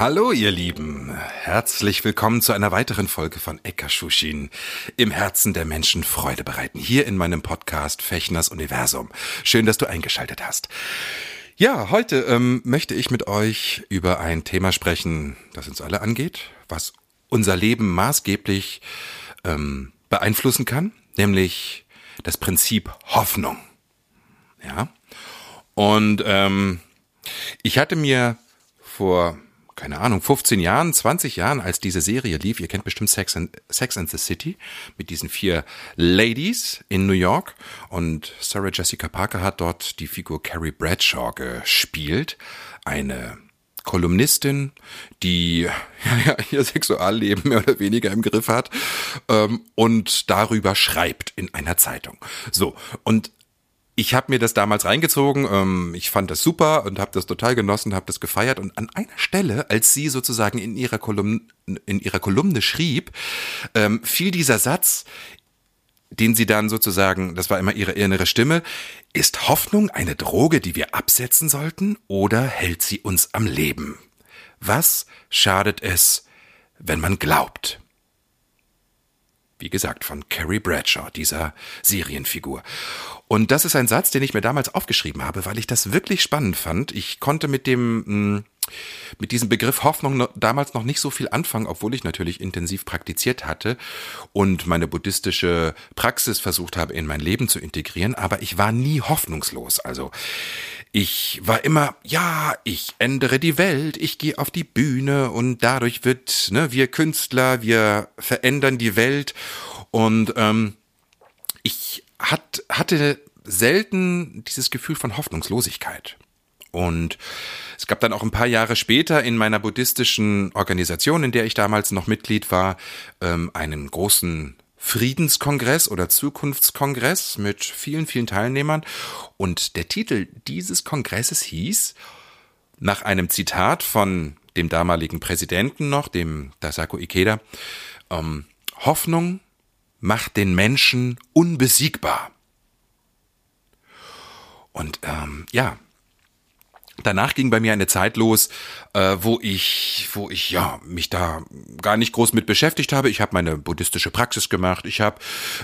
Hallo ihr Lieben, herzlich willkommen zu einer weiteren Folge von Ekashushin im Herzen der Menschen Freude bereiten, hier in meinem Podcast Fechners Universum. Schön, dass du eingeschaltet hast. Ja, heute ähm, möchte ich mit euch über ein Thema sprechen, das uns alle angeht, was unser Leben maßgeblich ähm, beeinflussen kann, nämlich das Prinzip Hoffnung. Ja, und ähm, ich hatte mir vor keine Ahnung, 15 Jahren, 20 Jahren, als diese Serie lief, ihr kennt bestimmt Sex and, Sex and the City, mit diesen vier Ladies in New York. Und Sarah Jessica Parker hat dort die Figur Carrie Bradshaw gespielt. Eine Kolumnistin, die ja, ihr Sexualleben mehr oder weniger im Griff hat ähm, und darüber schreibt in einer Zeitung. So, und ich habe mir das damals reingezogen, ähm, ich fand das super und habe das total genossen, habe das gefeiert und an einer Stelle, als sie sozusagen in ihrer Kolumne, in ihrer Kolumne schrieb, ähm, fiel dieser Satz, den sie dann sozusagen, das war immer ihre innere Stimme, ist Hoffnung eine Droge, die wir absetzen sollten oder hält sie uns am Leben? Was schadet es, wenn man glaubt? Wie gesagt, von Carrie Bradshaw, dieser Serienfigur. Und das ist ein Satz, den ich mir damals aufgeschrieben habe, weil ich das wirklich spannend fand. Ich konnte mit dem, hm, mit diesem Begriff Hoffnung damals noch nicht so viel anfangen, obwohl ich natürlich intensiv praktiziert hatte und meine buddhistische Praxis versucht habe, in mein Leben zu integrieren. Aber ich war nie hoffnungslos. Also, ich war immer, ja, ich ändere die Welt, ich gehe auf die Bühne und dadurch wird, ne, wir Künstler, wir verändern die Welt und ähm, ich hat, hatte selten dieses Gefühl von Hoffnungslosigkeit. Und es gab dann auch ein paar Jahre später in meiner buddhistischen Organisation, in der ich damals noch Mitglied war, ähm, einen großen Friedenskongress oder Zukunftskongress mit vielen, vielen Teilnehmern. Und der Titel dieses Kongresses hieß, nach einem Zitat von dem damaligen Präsidenten noch, dem Dasaku Ikeda, ähm, Hoffnung macht den Menschen unbesiegbar. Und ähm, ja, danach ging bei mir eine Zeit los, äh, wo ich, wo ich ja mich da gar nicht groß mit beschäftigt habe. Ich habe meine buddhistische Praxis gemacht, ich habe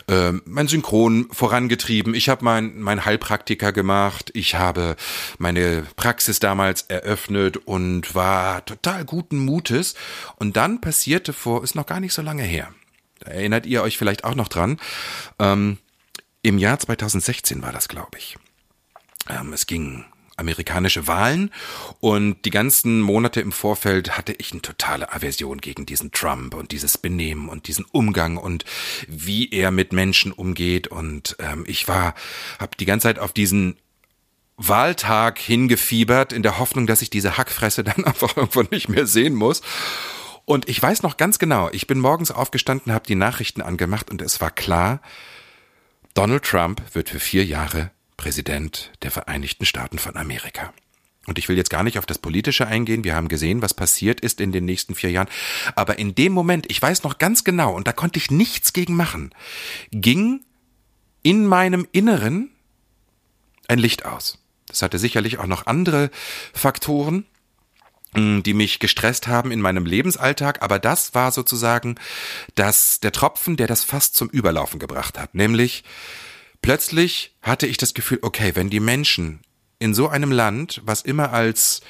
äh, mein Synchron vorangetrieben, ich habe mein mein Heilpraktiker gemacht, ich habe meine Praxis damals eröffnet und war total guten Mutes. Und dann passierte vor, ist noch gar nicht so lange her. Erinnert ihr euch vielleicht auch noch dran. Ähm, Im Jahr 2016 war das, glaube ich. Ähm, es ging amerikanische Wahlen und die ganzen Monate im Vorfeld hatte ich eine totale Aversion gegen diesen Trump und dieses Benehmen und diesen Umgang und wie er mit Menschen umgeht und ähm, ich war, habe die ganze Zeit auf diesen Wahltag hingefiebert in der Hoffnung, dass ich diese Hackfresse dann einfach irgendwann nicht mehr sehen muss. Und ich weiß noch ganz genau, ich bin morgens aufgestanden, habe die Nachrichten angemacht und es war klar, Donald Trump wird für vier Jahre Präsident der Vereinigten Staaten von Amerika. Und ich will jetzt gar nicht auf das Politische eingehen. Wir haben gesehen, was passiert ist in den nächsten vier Jahren. Aber in dem Moment, ich weiß noch ganz genau, und da konnte ich nichts gegen machen, ging in meinem Inneren ein Licht aus. Das hatte sicherlich auch noch andere Faktoren, die mich gestresst haben in meinem Lebensalltag, aber das war sozusagen das, der Tropfen, der das fast zum Überlaufen gebracht hat. Nämlich, plötzlich hatte ich das Gefühl, okay, wenn die Menschen in so einem Land, was immer als,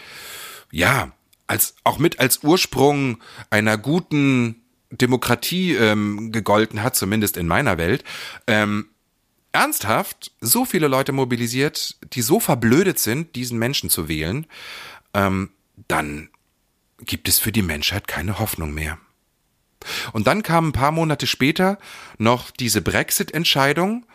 ja, als, auch mit als Ursprung einer guten Demokratie ähm, gegolten hat, zumindest in meiner Welt, ähm, ernsthaft so viele Leute mobilisiert, die so verblödet sind, diesen Menschen zu wählen, ähm, dann gibt es für die Menschheit keine Hoffnung mehr. Und dann kam ein paar Monate später noch diese Brexit-Entscheidung,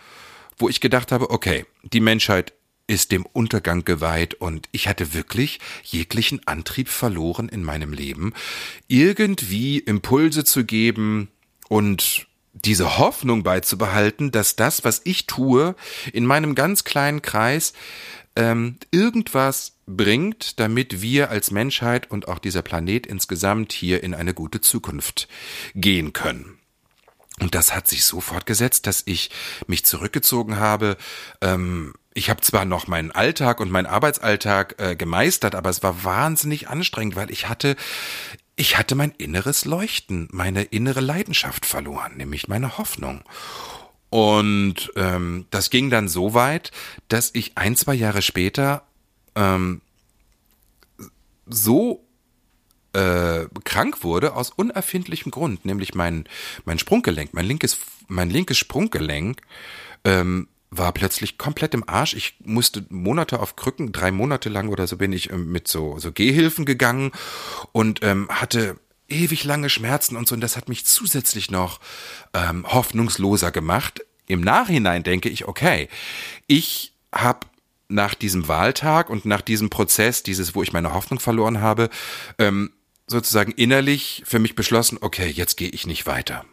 wo ich gedacht habe, okay, die Menschheit ist dem Untergang geweiht und ich hatte wirklich jeglichen Antrieb verloren in meinem Leben, irgendwie Impulse zu geben und diese Hoffnung beizubehalten, dass das, was ich tue, in meinem ganz kleinen Kreis ähm, irgendwas bringt, damit wir als Menschheit und auch dieser Planet insgesamt hier in eine gute Zukunft gehen können. Und das hat sich so fortgesetzt, dass ich mich zurückgezogen habe. Ähm, ich habe zwar noch meinen Alltag und meinen Arbeitsalltag äh, gemeistert, aber es war wahnsinnig anstrengend, weil ich hatte, ich hatte mein inneres Leuchten, meine innere Leidenschaft verloren, nämlich meine Hoffnung. Und ähm, das ging dann so weit, dass ich ein, zwei Jahre später ähm, so äh, krank wurde aus unerfindlichem Grund, nämlich mein mein Sprunggelenk, mein linkes mein linkes Sprunggelenk ähm, war plötzlich komplett im Arsch. Ich musste Monate auf Krücken, drei Monate lang oder so bin ich ähm, mit so so Gehhilfen gegangen und ähm, hatte ewig lange Schmerzen und so. Und das hat mich zusätzlich noch ähm, hoffnungsloser gemacht. Im Nachhinein denke ich, okay, ich habe nach diesem Wahltag und nach diesem Prozess, dieses, wo ich meine Hoffnung verloren habe, ähm, sozusagen innerlich für mich beschlossen, okay, jetzt gehe ich nicht weiter.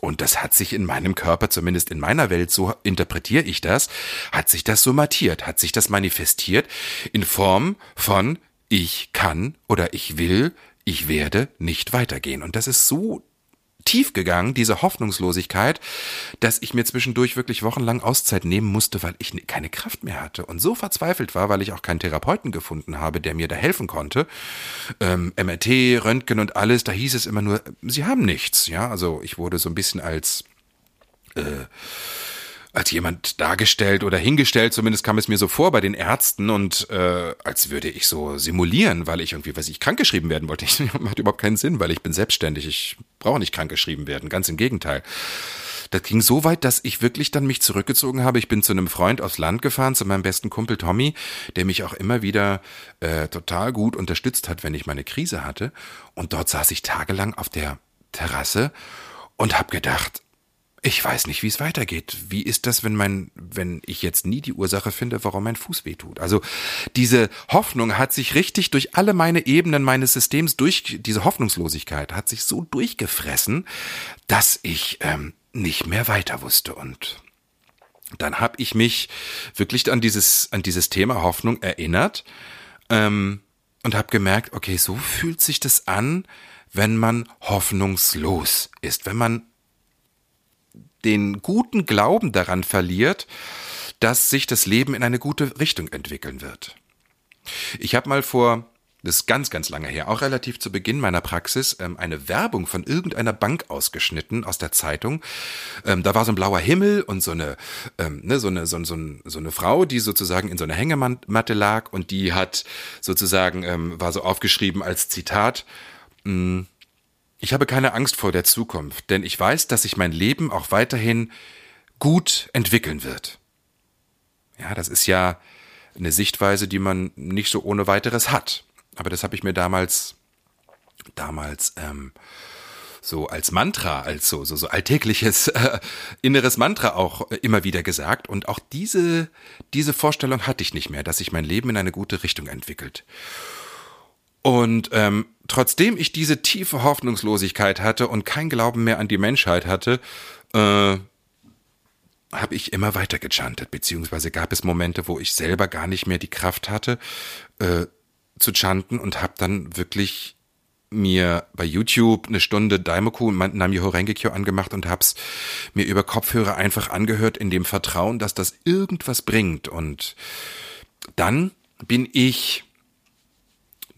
Und das hat sich in meinem Körper, zumindest in meiner Welt, so interpretiere ich das, hat sich das somatiert, hat sich das manifestiert in Form von ich kann oder ich will ich werde nicht weitergehen. Und das ist so tief gegangen, diese Hoffnungslosigkeit, dass ich mir zwischendurch wirklich wochenlang Auszeit nehmen musste, weil ich keine Kraft mehr hatte und so verzweifelt war, weil ich auch keinen Therapeuten gefunden habe, der mir da helfen konnte. Ähm, MRT, Röntgen und alles, da hieß es immer nur, sie haben nichts. Ja, also ich wurde so ein bisschen als äh, als jemand dargestellt oder hingestellt, zumindest kam es mir so vor bei den Ärzten und äh, als würde ich so simulieren, weil ich irgendwie, weiß ich, krankgeschrieben werden wollte. Ich, macht überhaupt keinen Sinn, weil ich bin selbstständig. Ich brauche nicht krankgeschrieben werden, ganz im Gegenteil. Das ging so weit, dass ich wirklich dann mich zurückgezogen habe. Ich bin zu einem Freund aufs Land gefahren, zu meinem besten Kumpel Tommy, der mich auch immer wieder äh, total gut unterstützt hat, wenn ich meine Krise hatte. Und dort saß ich tagelang auf der Terrasse und habe gedacht, ich weiß nicht, wie es weitergeht. Wie ist das, wenn mein, wenn ich jetzt nie die Ursache finde, warum mein Fuß wehtut? Also diese Hoffnung hat sich richtig durch alle meine Ebenen meines Systems durch diese Hoffnungslosigkeit hat sich so durchgefressen, dass ich ähm, nicht mehr weiter wusste und dann habe ich mich wirklich an dieses an dieses Thema Hoffnung erinnert ähm, und habe gemerkt, okay, so fühlt sich das an, wenn man hoffnungslos ist, wenn man den guten Glauben daran verliert, dass sich das Leben in eine gute Richtung entwickeln wird. Ich habe mal vor, das ist ganz, ganz lange her, auch relativ zu Beginn meiner Praxis, ähm, eine Werbung von irgendeiner Bank ausgeschnitten aus der Zeitung. Ähm, da war so ein blauer Himmel und so eine, ähm, ne, so eine, so, so, so eine Frau, die sozusagen in so einer Hängematte lag und die hat sozusagen, war so aufgeschrieben als Zitat, hm, ich habe keine Angst vor der Zukunft, denn ich weiß, dass sich mein Leben auch weiterhin gut entwickeln wird. Ja, das ist ja eine Sichtweise, die man nicht so ohne weiteres hat. Aber das habe ich mir damals, damals ähm, so als Mantra, als so, so, so alltägliches äh, inneres Mantra auch äh, immer wieder gesagt. Und auch diese, diese Vorstellung hatte ich nicht mehr, dass sich mein Leben in eine gute Richtung entwickelt. Und ähm, trotzdem ich diese tiefe Hoffnungslosigkeit hatte und kein Glauben mehr an die Menschheit hatte, äh, habe ich immer weiter gechantet, beziehungsweise gab es Momente, wo ich selber gar nicht mehr die Kraft hatte äh, zu chanten und habe dann wirklich mir bei YouTube eine Stunde Daimoku und Namyoho Rengekyo angemacht und hab's mir über Kopfhörer einfach angehört in dem Vertrauen, dass das irgendwas bringt. Und dann bin ich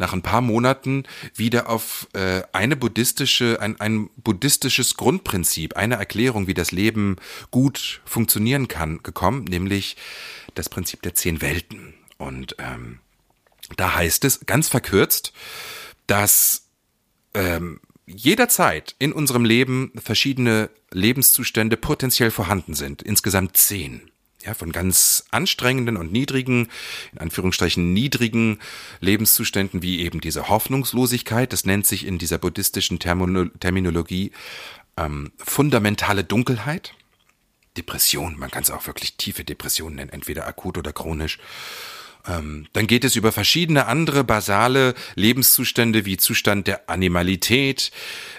nach ein paar Monaten wieder auf äh, eine buddhistische, ein, ein buddhistisches Grundprinzip, eine Erklärung, wie das Leben gut funktionieren kann, gekommen, nämlich das Prinzip der zehn Welten. Und ähm, da heißt es ganz verkürzt, dass ähm, jederzeit in unserem Leben verschiedene Lebenszustände potenziell vorhanden sind, insgesamt zehn ja, von ganz anstrengenden und niedrigen, in Anführungsstrichen niedrigen Lebenszuständen wie eben diese Hoffnungslosigkeit, das nennt sich in dieser buddhistischen Termino Terminologie ähm, fundamentale Dunkelheit. Depression, man kann es auch wirklich tiefe Depression nennen, entweder akut oder chronisch. Ähm, dann geht es über verschiedene andere basale Lebenszustände wie Zustand der Animalität,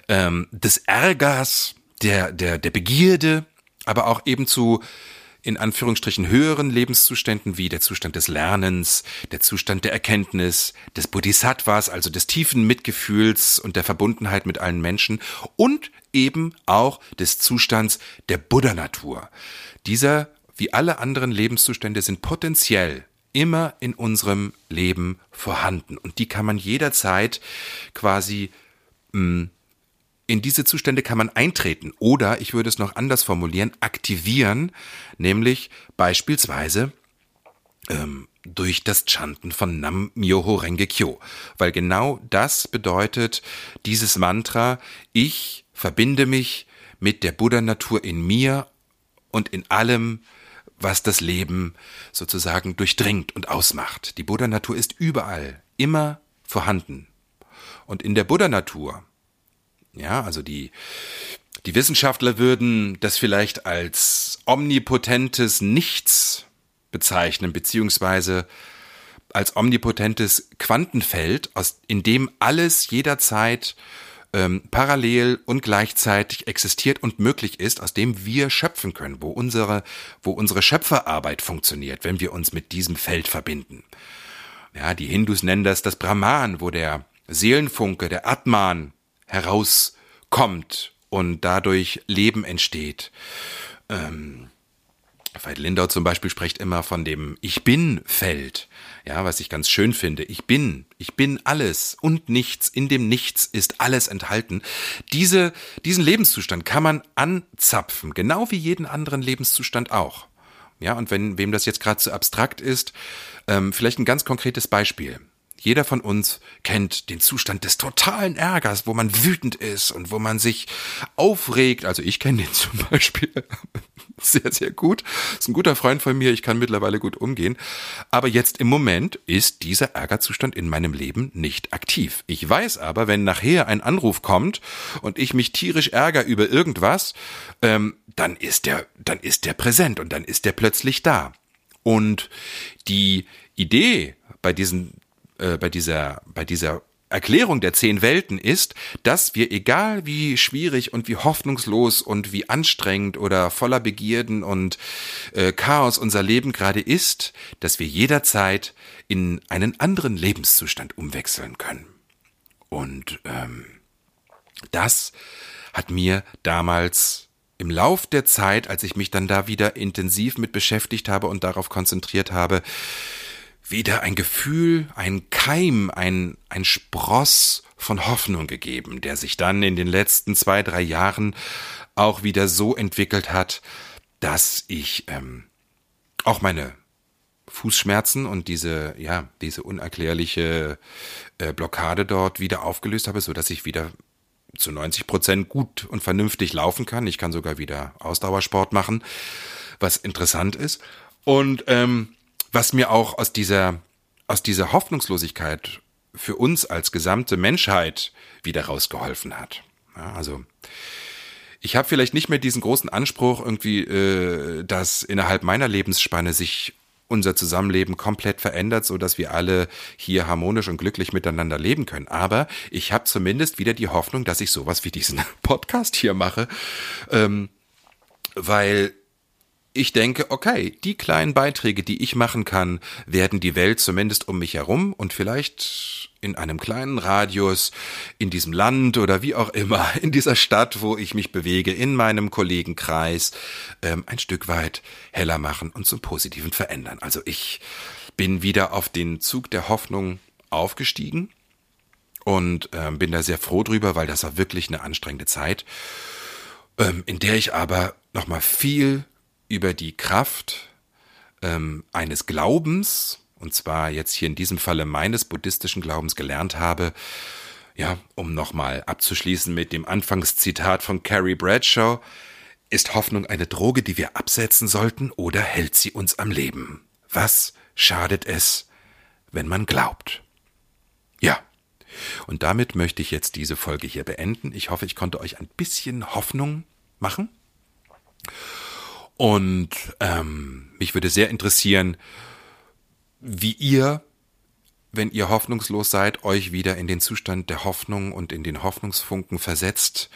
ähm, des Ärgers, der, der, der Begierde, aber auch eben zu in Anführungsstrichen höheren Lebenszuständen wie der Zustand des Lernens, der Zustand der Erkenntnis, des Bodhisattvas, also des tiefen Mitgefühls und der Verbundenheit mit allen Menschen und eben auch des Zustands der Buddha-Natur. Dieser, wie alle anderen Lebenszustände, sind potenziell immer in unserem Leben vorhanden und die kann man jederzeit quasi mh, hm, in diese Zustände kann man eintreten oder, ich würde es noch anders formulieren, aktivieren, nämlich beispielsweise ähm, durch das Chanten von Nam Myoho Renge Kyo, weil genau das bedeutet dieses Mantra, ich verbinde mich mit der Buddha-Natur in mir und in allem, was das Leben sozusagen durchdringt und ausmacht. Die Buddha-Natur ist überall, immer vorhanden. Und in der Buddha-Natur ja, also die, die Wissenschaftler würden das vielleicht als omnipotentes Nichts bezeichnen, beziehungsweise als omnipotentes Quantenfeld, aus, in dem alles jederzeit ähm, parallel und gleichzeitig existiert und möglich ist, aus dem wir schöpfen können, wo unsere, wo unsere Schöpferarbeit funktioniert, wenn wir uns mit diesem Feld verbinden. Ja, die Hindus nennen das das Brahman, wo der Seelenfunke, der Atman, herauskommt und dadurch Leben entsteht. Ähm, Veit Lindau zum Beispiel spricht immer von dem Ich bin-Feld, ja, was ich ganz schön finde. Ich bin, ich bin alles und nichts, in dem Nichts ist alles enthalten. Diese, diesen Lebenszustand kann man anzapfen, genau wie jeden anderen Lebenszustand auch. Ja, und wenn wem das jetzt gerade zu abstrakt ist, ähm, vielleicht ein ganz konkretes Beispiel. Jeder von uns kennt den Zustand des totalen Ärgers, wo man wütend ist und wo man sich aufregt. Also ich kenne den zum Beispiel sehr, sehr gut. Ist ein guter Freund von mir. Ich kann mittlerweile gut umgehen. Aber jetzt im Moment ist dieser Ärgerzustand in meinem Leben nicht aktiv. Ich weiß aber, wenn nachher ein Anruf kommt und ich mich tierisch ärgere über irgendwas, ähm, dann ist der, dann ist der präsent und dann ist der plötzlich da. Und die Idee bei diesen äh, bei dieser, bei dieser Erklärung der zehn Welten ist, dass wir, egal wie schwierig und wie hoffnungslos und wie anstrengend oder voller Begierden und äh, Chaos unser Leben gerade ist, dass wir jederzeit in einen anderen Lebenszustand umwechseln können. Und ähm, das hat mir damals im Lauf der Zeit, als ich mich dann da wieder intensiv mit beschäftigt habe und darauf konzentriert habe, wieder ein Gefühl, ein Keim, ein, ein Spross von Hoffnung gegeben, der sich dann in den letzten zwei, drei Jahren auch wieder so entwickelt hat, dass ich ähm, auch meine Fußschmerzen und diese, ja, diese unerklärliche äh, Blockade dort wieder aufgelöst habe, so dass ich wieder zu 90 Prozent gut und vernünftig laufen kann. Ich kann sogar wieder Ausdauersport machen, was interessant ist. Und ähm, was mir auch aus dieser, aus dieser Hoffnungslosigkeit für uns als gesamte Menschheit wieder rausgeholfen hat. Ja, also ich habe vielleicht nicht mehr diesen großen Anspruch, irgendwie, äh, dass innerhalb meiner Lebensspanne sich unser Zusammenleben komplett verändert, so dass wir alle hier harmonisch und glücklich miteinander leben können. Aber ich habe zumindest wieder die Hoffnung, dass ich sowas wie diesen Podcast hier mache, ähm, weil ich denke, okay, die kleinen Beiträge, die ich machen kann, werden die Welt zumindest um mich herum und vielleicht in einem kleinen Radius, in diesem Land oder wie auch immer, in dieser Stadt, wo ich mich bewege, in meinem Kollegenkreis, ähm, ein Stück weit heller machen und zum Positiven verändern. Also ich bin wieder auf den Zug der Hoffnung aufgestiegen und ähm, bin da sehr froh drüber, weil das war wirklich eine anstrengende Zeit, ähm, in der ich aber nochmal viel über die Kraft ähm, eines Glaubens, und zwar jetzt hier in diesem Falle meines buddhistischen Glaubens gelernt habe, ja, um nochmal abzuschließen mit dem Anfangszitat von Carrie Bradshaw, ist Hoffnung eine Droge, die wir absetzen sollten, oder hält sie uns am Leben? Was schadet es, wenn man glaubt? Ja. Und damit möchte ich jetzt diese Folge hier beenden. Ich hoffe, ich konnte euch ein bisschen Hoffnung machen. Und ähm, mich würde sehr interessieren, wie ihr wenn ihr hoffnungslos seid, euch wieder in den Zustand der Hoffnung und in den Hoffnungsfunken versetzt.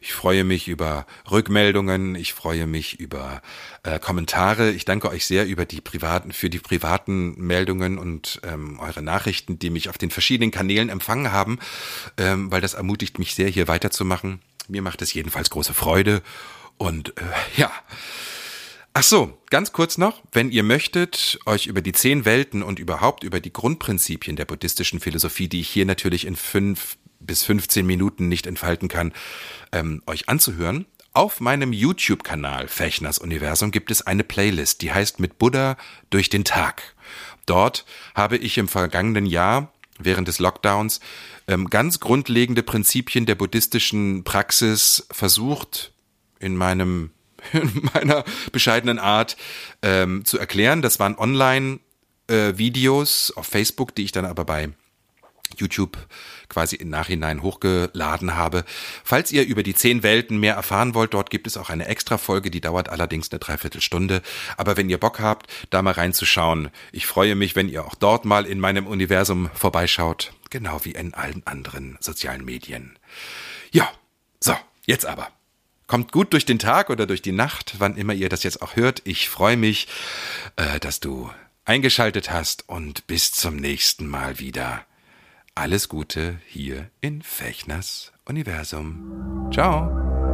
Ich freue mich über Rückmeldungen, ich freue mich über äh, Kommentare. Ich danke euch sehr über die privaten, für die privaten Meldungen und ähm, eure Nachrichten, die mich auf den verschiedenen Kanälen empfangen haben, ähm, weil das ermutigt mich sehr, hier weiterzumachen. Mir macht es jedenfalls große Freude und äh, ja. Ach so, ganz kurz noch, wenn ihr möchtet, euch über die zehn Welten und überhaupt über die Grundprinzipien der buddhistischen Philosophie, die ich hier natürlich in fünf bis 15 Minuten nicht entfalten kann, ähm, euch anzuhören, auf meinem YouTube-Kanal Fechners Universum gibt es eine Playlist, die heißt Mit Buddha durch den Tag. Dort habe ich im vergangenen Jahr während des Lockdowns ähm, ganz grundlegende Prinzipien der buddhistischen Praxis versucht, in meinem in meiner bescheidenen Art ähm, zu erklären. Das waren Online-Videos äh, auf Facebook, die ich dann aber bei YouTube quasi im Nachhinein hochgeladen habe. Falls ihr über die zehn Welten mehr erfahren wollt, dort gibt es auch eine extra Folge, die dauert allerdings eine Dreiviertelstunde. Aber wenn ihr Bock habt, da mal reinzuschauen, ich freue mich, wenn ihr auch dort mal in meinem Universum vorbeischaut, genau wie in allen anderen sozialen Medien. Ja, so, jetzt aber. Kommt gut durch den Tag oder durch die Nacht, wann immer ihr das jetzt auch hört. Ich freue mich, äh, dass du eingeschaltet hast und bis zum nächsten Mal wieder. Alles Gute hier in Fechners Universum. Ciao.